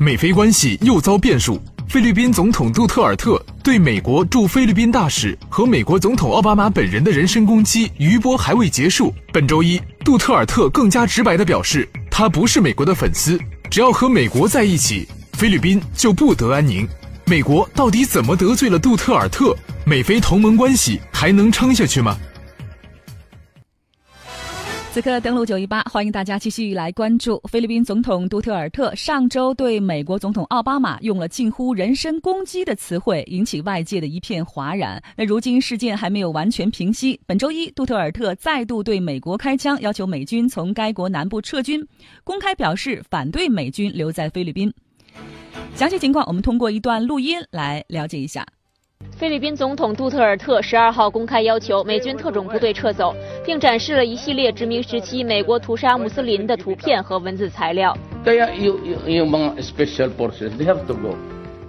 美菲关系又遭变数。菲律宾总统杜特尔特对美国驻菲律宾大使和美国总统奥巴马本人的人身攻击余波还未结束。本周一，杜特尔特更加直白地表示，他不是美国的粉丝，只要和美国在一起，菲律宾就不得安宁。美国到底怎么得罪了杜特尔特？美菲同盟关系还能撑下去吗？此刻登录九一八，欢迎大家继续来关注菲律宾总统杜特尔特上周对美国总统奥巴马用了近乎人身攻击的词汇，引起外界的一片哗然。那如今事件还没有完全平息，本周一杜特尔特再度对美国开枪，要求美军从该国南部撤军，公开表示反对美军留在菲律宾。详细情况，我们通过一段录音来了解一下。菲律宾总统杜特尔特十二号公开要求美军特种部队撤走，并展示了一系列殖民时期美国屠杀穆斯林的图片和文字材料。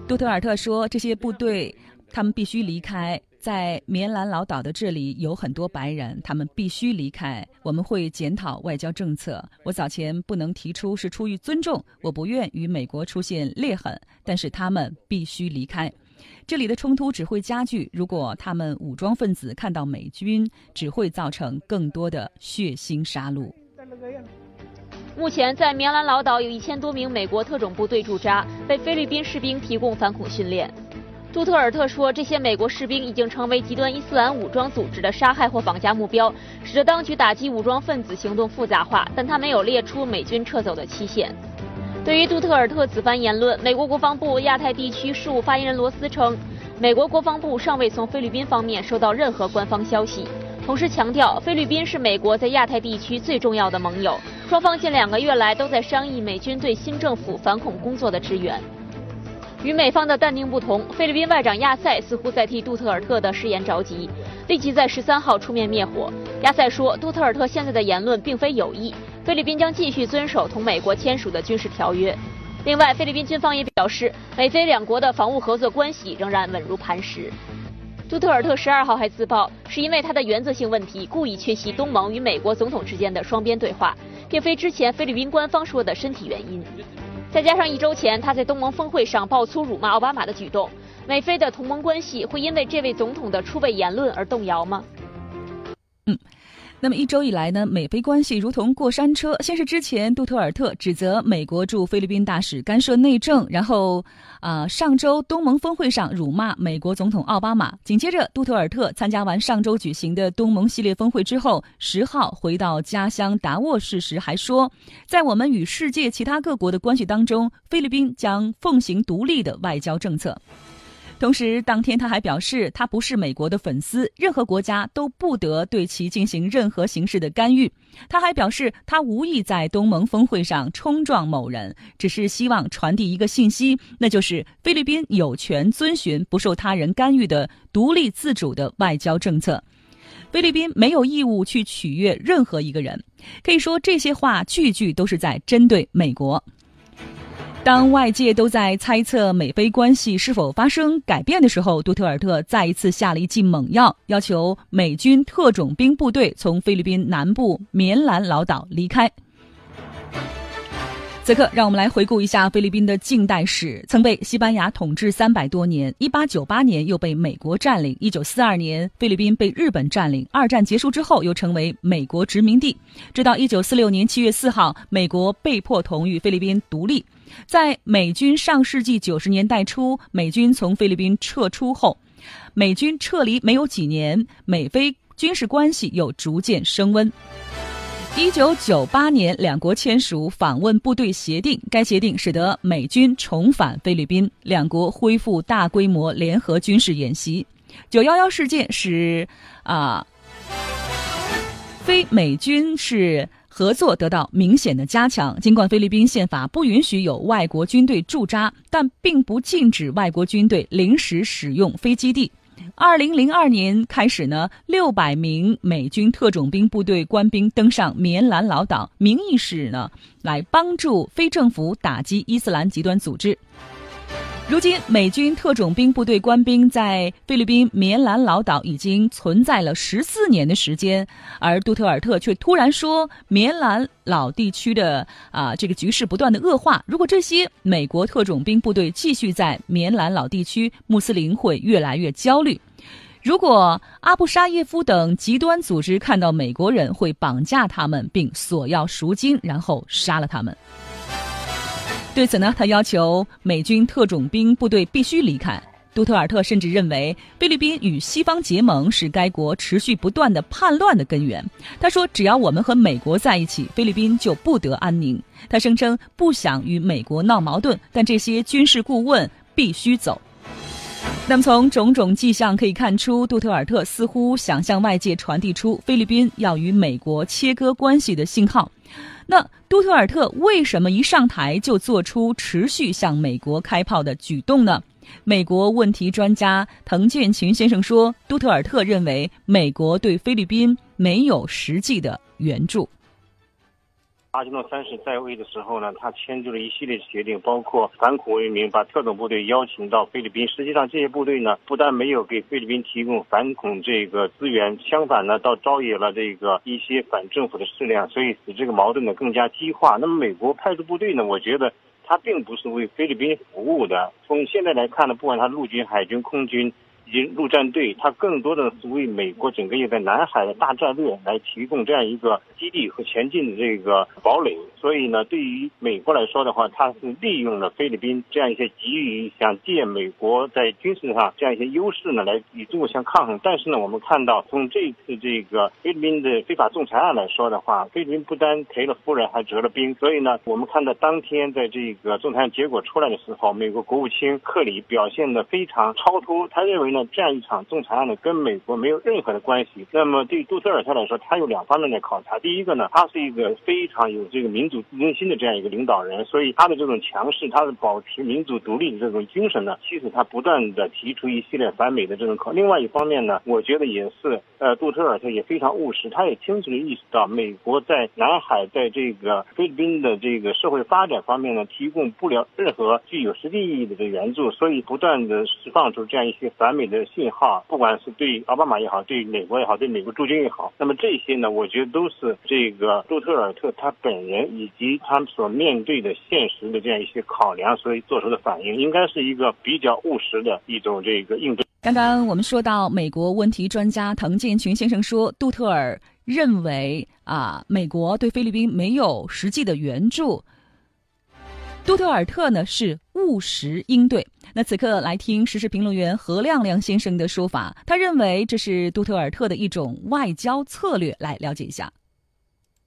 杜特尔特说：“这些部队，他们必须离开。在棉兰老岛的这里有很多白人，他们必须离开。我们会检讨外交政策。我早前不能提出是出于尊重，我不愿与美国出现裂痕，但是他们必须离开。”这里的冲突只会加剧。如果他们武装分子看到美军，只会造成更多的血腥杀戮。目前，在棉兰老岛有一千多名美国特种部队驻扎，为菲律宾士兵提供反恐训练。杜特尔特说，这些美国士兵已经成为极端伊斯兰武装组织的杀害或绑架目标，使得当局打击武装分子行动复杂化。但他没有列出美军撤走的期限。对于杜特尔特此番言论，美国国防部亚太地区事务发言人罗斯称，美国国防部尚未从菲律宾方面收到任何官方消息，同时强调菲律宾是美国在亚太地区最重要的盟友，双方近两个月来都在商议美军对新政府反恐工作的支援。与美方的淡定不同，菲律宾外长亚塞似乎在替杜特尔特的誓言着急，立即在十三号出面灭火。亚塞说，杜特尔特现在的言论并非有意。菲律宾将继续遵守同美国签署的军事条约。另外，菲律宾军方也表示，美菲两国的防务合作关系仍然稳如磐石。杜特尔特十二号还自曝，是因为他的原则性问题故意缺席东盟与美国总统之间的双边对话，并非之前菲律宾官方说的身体原因。再加上一周前他在东盟峰会上爆粗辱骂奥巴马的举动，美菲的同盟关系会因为这位总统的出位言论而动摇吗？嗯。那么一周以来呢，美菲关系如同过山车。先是之前杜特尔特指责美国驻菲律宾大使干涉内政，然后啊上周东盟峰会上辱骂美国总统奥巴马。紧接着，杜特尔特参加完上周举行的东盟系列峰会之后，十号回到家乡达沃市时还说，在我们与世界其他各国的关系当中，菲律宾将奉行独立的外交政策。同时，当天他还表示，他不是美国的粉丝，任何国家都不得对其进行任何形式的干预。他还表示，他无意在东盟峰会上冲撞某人，只是希望传递一个信息，那就是菲律宾有权遵循不受他人干预的独立自主的外交政策。菲律宾没有义务去取悦任何一个人。可以说，这些话句句都是在针对美国。当外界都在猜测美菲关系是否发生改变的时候，杜特尔特再一次下了一剂猛药，要求美军特种兵部队从菲律宾南部棉兰老岛离开。此刻，让我们来回顾一下菲律宾的近代史：曾被西班牙统治三百多年，1898年又被美国占领，1942年菲律宾被日本占领，二战结束之后又成为美国殖民地，直到1946年7月4号，美国被迫同意菲律宾独立。在美军上世纪九十年代初，美军从菲律宾撤出后，美军撤离没有几年，美菲军事关系又逐渐升温。一九九八年，两国签署访问部队协定，该协定使得美军重返菲律宾，两国恢复大规模联合军事演习。九幺幺事件使啊，非美军是。合作得到明显的加强。尽管菲律宾宪法不允许有外国军队驻扎，但并不禁止外国军队临时使用飞基地。二零零二年开始呢，六百名美军特种兵部队官兵登上棉兰老岛，名义是呢来帮助非政府打击伊斯兰极端组织。如今，美军特种兵部队官兵在菲律宾棉兰老岛已经存在了十四年的时间，而杜特尔特却突然说棉兰老地区的啊这个局势不断的恶化。如果这些美国特种兵部队继续在棉兰老地区，穆斯林会越来越焦虑。如果阿布沙耶夫等极端组织看到美国人，会绑架他们并索要赎金，然后杀了他们。对此呢，他要求美军特种兵部队必须离开。杜特尔特甚至认为，菲律宾与西方结盟是该国持续不断的叛乱的根源。他说：“只要我们和美国在一起，菲律宾就不得安宁。”他声称不想与美国闹矛盾，但这些军事顾问必须走。那么，从种种迹象可以看出，杜特尔特似乎想向外界传递出菲律宾要与美国切割关系的信号。那杜特尔特为什么一上台就做出持续向美国开炮的举动呢？美国问题专家滕建群先生说，杜特尔特认为美国对菲律宾没有实际的援助。阿基诺三世在位的时候呢，他签订了一系列协定，包括反恐为名把特种部队邀请到菲律宾。实际上，这些部队呢，不但没有给菲律宾提供反恐这个资源，相反呢，倒招惹了这个一些反政府的势力，所以使这个矛盾呢更加激化。那么，美国派出部队呢，我觉得他并不是为菲律宾服务的。从现在来看呢，不管他陆军、海军、空军。以及陆战队，它更多的是为美国整个一个南海的大战略来提供这样一个基地和前进的这个堡垒。所以呢，对于美国来说的话，它是利用了菲律宾这样一些急于想借美国在军事上这样一些优势呢，来与中国相抗衡。但是呢，我们看到从这次这个菲律宾的非法仲裁案来说的话，菲律宾不单赔了夫人，还折了兵。所以呢，我们看到当天在这个仲裁案结果出来的时候，美国国务卿克里表现的非常超脱，他认为呢。这样一场仲裁案呢，跟美国没有任何的关系。那么对杜特尔特来说，他有两方面的考察。第一个呢，他是一个非常有这个民主自尊心的这样一个领导人，所以他的这种强势，他的保持民主独立的这种精神呢，其实他不断的提出一系列反美的这种考。另外一方面呢，我觉得也是，呃，杜特尔特也非常务实，他也清楚的意识到美国在南海，在这个菲律宾的这个社会发展方面呢，提供不了任何具有实际意义的援助，所以不断的释放出这样一些反美。的信号，不管是对奥巴马也好，对美国也好，对美国驻军也好，那么这些呢，我觉得都是这个杜特尔特他本人以及他所面对的现实的这样一些考量，所以做出的反应，应该是一个比较务实的一种这个应对。刚刚我们说到，美国问题专家滕建群先生说，杜特尔认为啊，美国对菲律宾没有实际的援助。杜特尔特呢是务实应对。那此刻来听时事评论员何亮亮先生的说法，他认为这是杜特尔特的一种外交策略。来了解一下。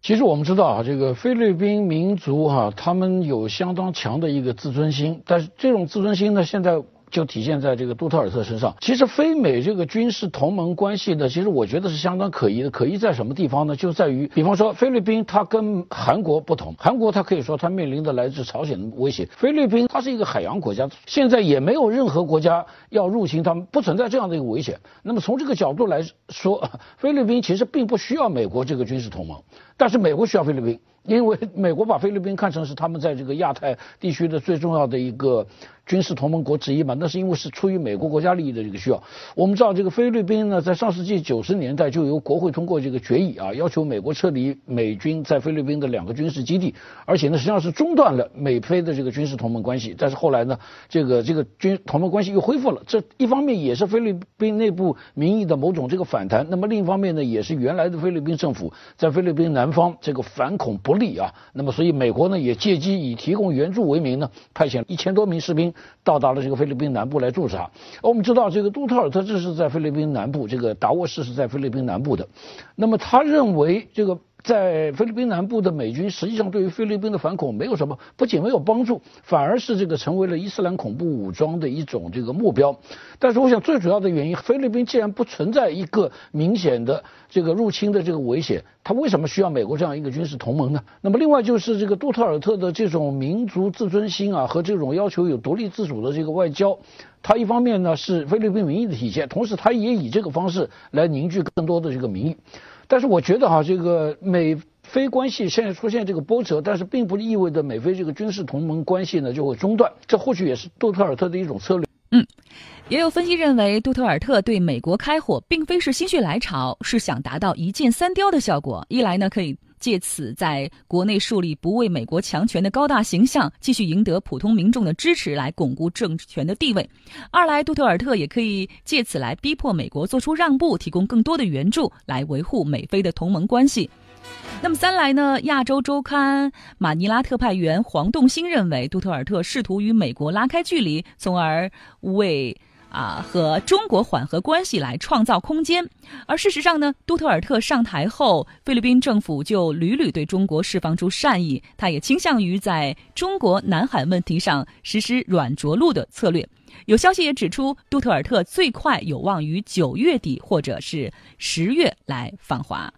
其实我们知道啊，这个菲律宾民族哈，他们有相当强的一个自尊心，但是这种自尊心呢，现在。就体现在这个杜特尔特身上。其实非美这个军事同盟关系呢，其实我觉得是相当可疑的。可疑在什么地方呢？就在于，比方说菲律宾，它跟韩国不同。韩国它可以说它面临的来自朝鲜的威胁。菲律宾它是一个海洋国家，现在也没有任何国家要入侵他们，不存在这样的一个危险。那么从这个角度来说，菲律宾其实并不需要美国这个军事同盟，但是美国需要菲律宾。因为美国把菲律宾看成是他们在这个亚太地区的最重要的一个军事同盟国之一嘛，那是因为是出于美国国家利益的这个需要。我们知道这个菲律宾呢，在上世纪九十年代就由国会通过这个决议啊，要求美国撤离美军在菲律宾的两个军事基地，而且呢实际上是中断了美菲的这个军事同盟关系。但是后来呢，这个这个军同盟关系又恢复了。这一方面也是菲律宾内部民意的某种这个反弹，那么另一方面呢，也是原来的菲律宾政府在菲律宾南方这个反恐不。利啊，那么所以美国呢也借机以提供援助为名呢，派遣一千多名士兵到达了这个菲律宾南部来驻扎。我们知道这个杜特尔特这是在菲律宾南部，这个达沃市是在菲律宾南部的，那么他认为这个。在菲律宾南部的美军，实际上对于菲律宾的反恐没有什么，不仅没有帮助，反而是这个成为了伊斯兰恐怖武装的一种这个目标。但是，我想最主要的原因，菲律宾既然不存在一个明显的这个入侵的这个危险，它为什么需要美国这样一个军事同盟呢？那么，另外就是这个杜特尔特的这种民族自尊心啊，和这种要求有独立自主的这个外交，他一方面呢是菲律宾民意的体现，同时他也以这个方式来凝聚更多的这个民意。但是我觉得哈，这个美菲关系现在出现这个波折，但是并不意味着美菲这个军事同盟关系呢就会中断。这或许也是杜特尔特的一种策略。嗯，也有分析认为，杜特尔特对美国开火，并非是心血来潮，是想达到一箭三雕的效果。一来呢，可以借此在国内树立不畏美国强权的高大形象，继续赢得普通民众的支持，来巩固政权的地位；二来，杜特尔特也可以借此来逼迫美国做出让步，提供更多的援助，来维护美菲的同盟关系。那么三来呢？亚洲周刊马尼拉特派员黄栋新认为，杜特尔特试图与美国拉开距离，从而为啊和中国缓和关系来创造空间。而事实上呢，杜特尔特上台后，菲律宾政府就屡屡对中国释放出善意，他也倾向于在中国南海问题上实施软着陆的策略。有消息也指出，杜特尔特最快有望于九月底或者是十月来访华。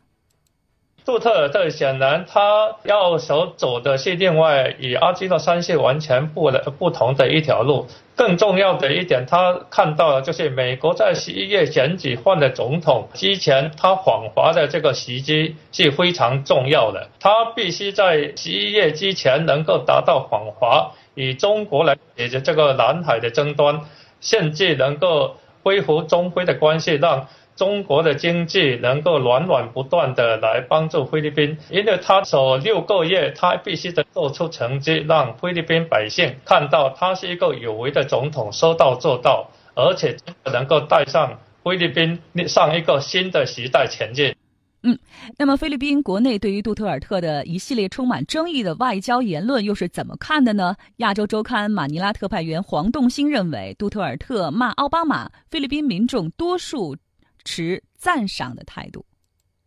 杜特尔特显然他要所走的是另外与阿基诺三世完全不的不同的一条路。更重要的一点，他看到的就是美国在十一月选举换了总统之前，他访华的这个时机是非常重要的。他必须在十一月之前能够达到访华，与中国来解决这个南海的争端，甚至能够恢复中菲的关系，让。中国的经济能够源源不断的来帮助菲律宾，因为他走六个月，他必须得做出成绩，让菲律宾百姓看到他是一个有为的总统，说到做到，而且能够带上菲律宾上一个新的时代前进。嗯，那么菲律宾国内对于杜特尔特的一系列充满争议的外交言论又是怎么看的呢？亚洲周刊马尼拉特派员黄栋新认为，杜特尔特骂奥巴马，菲律宾民众多数。持赞赏的态度。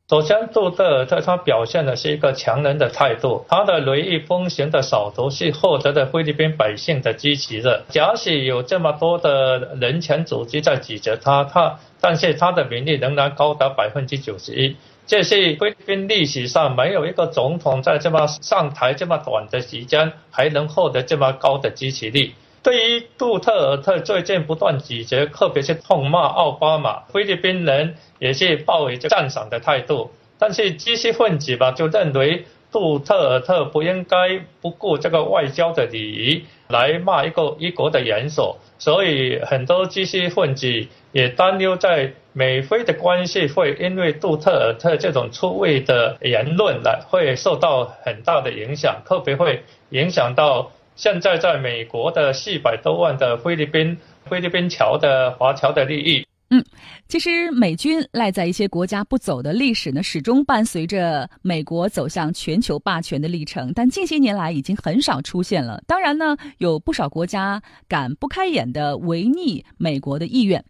首先，杜特尔特他表现的是一个强人的态度，他的雷厉风行的扫头是获得了菲律宾百姓的支持的。假使有这么多的人权组织在指责他，他但是他的民意仍然高达百分之九十一，这是菲律宾历史上没有一个总统在这么上台这么短的时间还能获得这么高的支持率。对于杜特尔特最近不断指责，特别是痛骂奥巴马，菲律宾人也是抱着赞赏的态度。但是知识分子吧就认为杜特尔特不应该不顾这个外交的礼仪来骂一个一国的元首，所以很多知识分子也担忧，在美菲的关系会因为杜特尔特这种出位的言论来会受到很大的影响，特别会影响到。现在在美国的四百多万的菲律宾菲律宾侨的华侨的利益。嗯，其实美军赖在一些国家不走的历史呢，始终伴随着美国走向全球霸权的历程，但近些年来已经很少出现了。当然呢，有不少国家敢不开眼的违逆美国的意愿，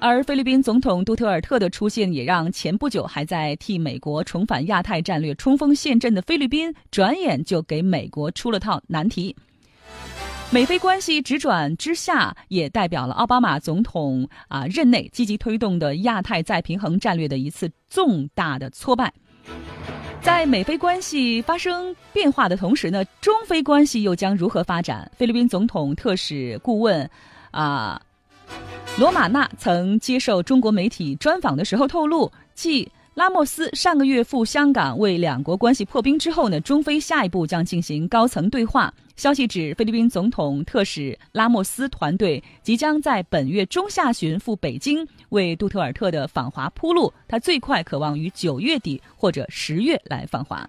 而菲律宾总统杜特尔特的出现，也让前不久还在替美国重返亚太战略冲锋陷阵的菲律宾，转眼就给美国出了套难题。美菲关系直转之下，也代表了奥巴马总统啊任内积极推动的亚太再平衡战略的一次重大的挫败。在美菲关系发生变化的同时呢，中菲关系又将如何发展？菲律宾总统特使顾问啊罗马纳曾接受中国媒体专访的时候透露，继拉莫斯上个月赴香港为两国关系破冰之后呢，中非下一步将进行高层对话。消息指，菲律宾总统特使拉莫斯团队即将在本月中下旬赴北京，为杜特尔特的访华铺路。他最快渴望于九月底或者十月来访华。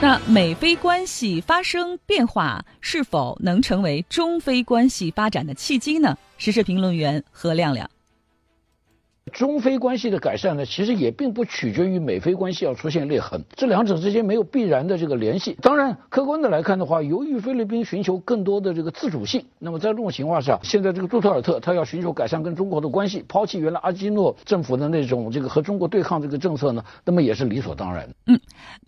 那美菲关系发生变化，是否能成为中非关系发展的契机呢？时事评论员何亮亮。中非关系的改善呢，其实也并不取决于美非关系要出现裂痕，这两者之间没有必然的这个联系。当然，客观的来看的话，由于菲律宾寻求更多的这个自主性，那么在这种情况下，现在这个杜特尔特他要寻求改善跟中国的关系，抛弃原来阿基诺政府的那种这个和中国对抗这个政策呢，那么也是理所当然。嗯，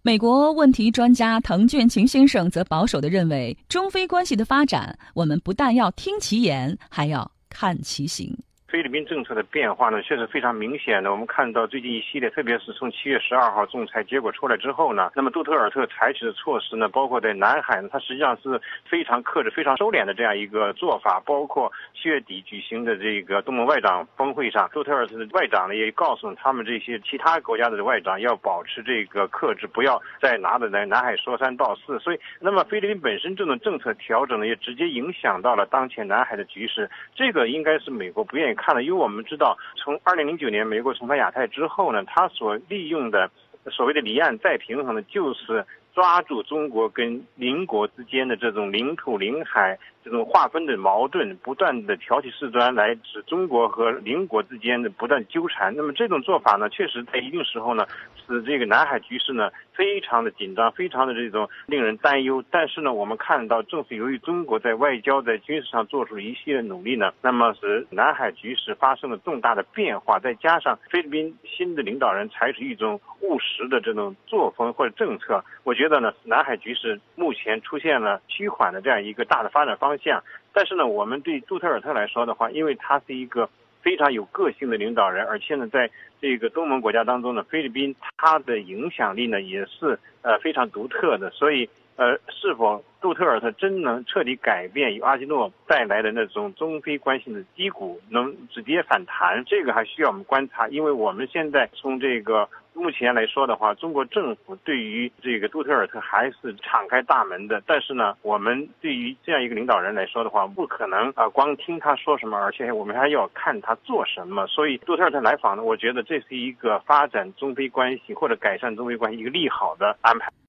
美国问题专家滕俊琴先生则保守的认为，中非关系的发展，我们不但要听其言，还要看其行。菲律宾政策的变化呢，确实非常明显的。我们看到最近一系列，特别是从七月十二号仲裁结果出来之后呢，那么杜特尔特采取的措施呢，包括在南海呢，它实际上是非常克制、非常收敛的这样一个做法。包括七月底举行的这个东盟外长峰会上，杜特尔特的外长呢也告诉他们这些其他国家的外长要保持这个克制，不要再拿着在南海说三道四。所以，那么菲律宾本身这种政策调整呢，也直接影响到了当前南海的局势。这个应该是美国不愿意。看了，因为我们知道，从二零零九年美国重返亚太之后呢，他所利用的所谓的离岸再平衡呢，就是抓住中国跟邻国之间的这种领土、领海这种划分的矛盾，不断的挑起事端，来使中国和邻国之间的不断纠缠。那么这种做法呢，确实在一定时候呢，使这个南海局势呢。非常的紧张，非常的这种令人担忧。但是呢，我们看到，正是由于中国在外交、在军事上做出了一系列努力呢，那么使南海局势发生了重大的变化。再加上菲律宾新的领导人采取一种务实的这种作风或者政策，我觉得呢，南海局势目前出现了趋缓的这样一个大的发展方向。但是呢，我们对杜特尔特来说的话，因为他是一个。非常有个性的领导人，而且呢，在这个东盟国家当中呢，菲律宾它的影响力呢也是呃非常独特的，所以呃，是否杜特尔特真能彻底改变由阿基诺带来的那种中非关系的低谷，能直接反弹，这个还需要我们观察，因为我们现在从这个。目前来说的话，中国政府对于这个杜特尔特还是敞开大门的。但是呢，我们对于这样一个领导人来说的话，不可能啊光听他说什么，而且我们还要看他做什么。所以杜特尔特来访呢，我觉得这是一个发展中非关系或者改善中非关系一个利好的安排。